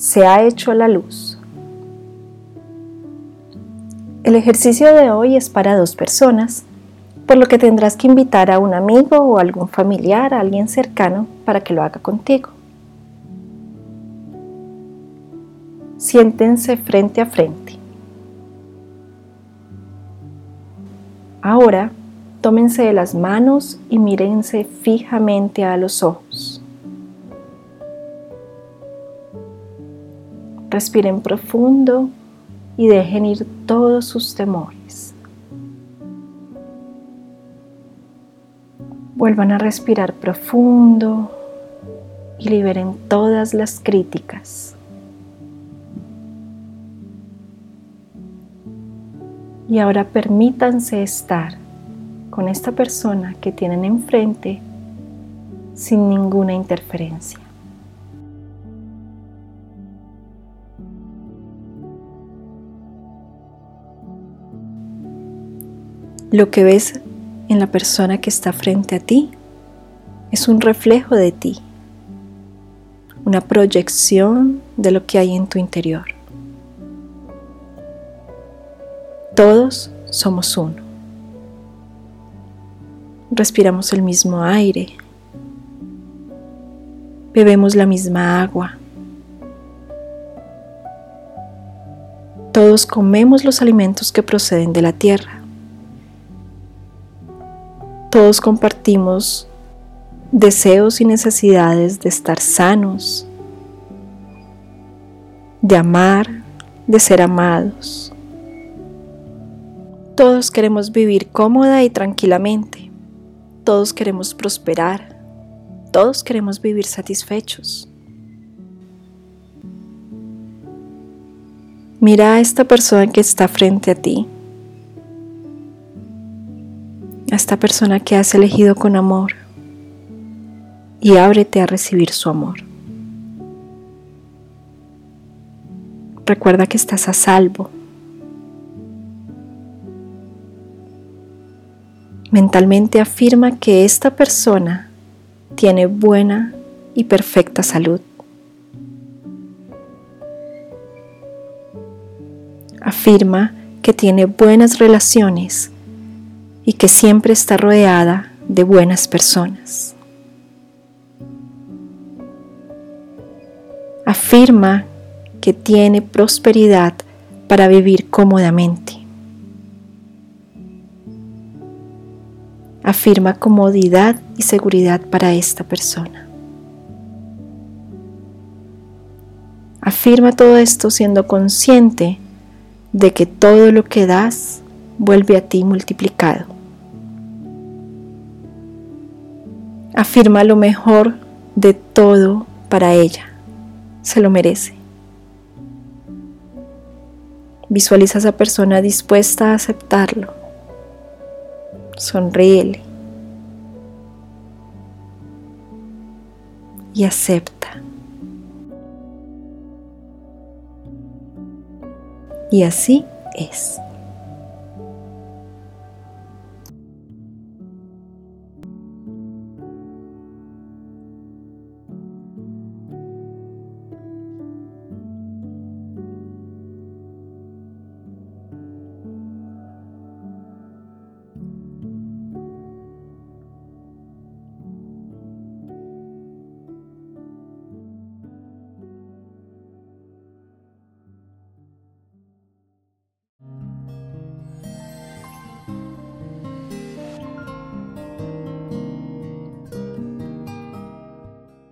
se ha hecho la luz. El ejercicio de hoy es para dos personas, por lo que tendrás que invitar a un amigo o algún familiar, a alguien cercano, para que lo haga contigo. Siéntense frente a frente. Ahora, tómense de las manos y mírense fijamente a los ojos. Respiren profundo y dejen ir todos sus temores. Vuelvan a respirar profundo y liberen todas las críticas. Y ahora permítanse estar con esta persona que tienen enfrente sin ninguna interferencia. Lo que ves en la persona que está frente a ti es un reflejo de ti, una proyección de lo que hay en tu interior. Todos somos uno. Respiramos el mismo aire. Bebemos la misma agua. Todos comemos los alimentos que proceden de la tierra. Todos compartimos deseos y necesidades de estar sanos, de amar, de ser amados. Todos queremos vivir cómoda y tranquilamente. Todos queremos prosperar. Todos queremos vivir satisfechos. Mira a esta persona que está frente a ti. Esta persona que has elegido con amor. Y ábrete a recibir su amor. Recuerda que estás a salvo Mentalmente afirma que esta persona tiene buena y perfecta salud. Afirma que tiene buenas relaciones y que siempre está rodeada de buenas personas. Afirma que tiene prosperidad para vivir cómodamente. afirma comodidad y seguridad para esta persona. Afirma todo esto siendo consciente de que todo lo que das vuelve a ti multiplicado. Afirma lo mejor de todo para ella. Se lo merece. Visualiza a esa persona dispuesta a aceptarlo sonríele y acepta. Y así es.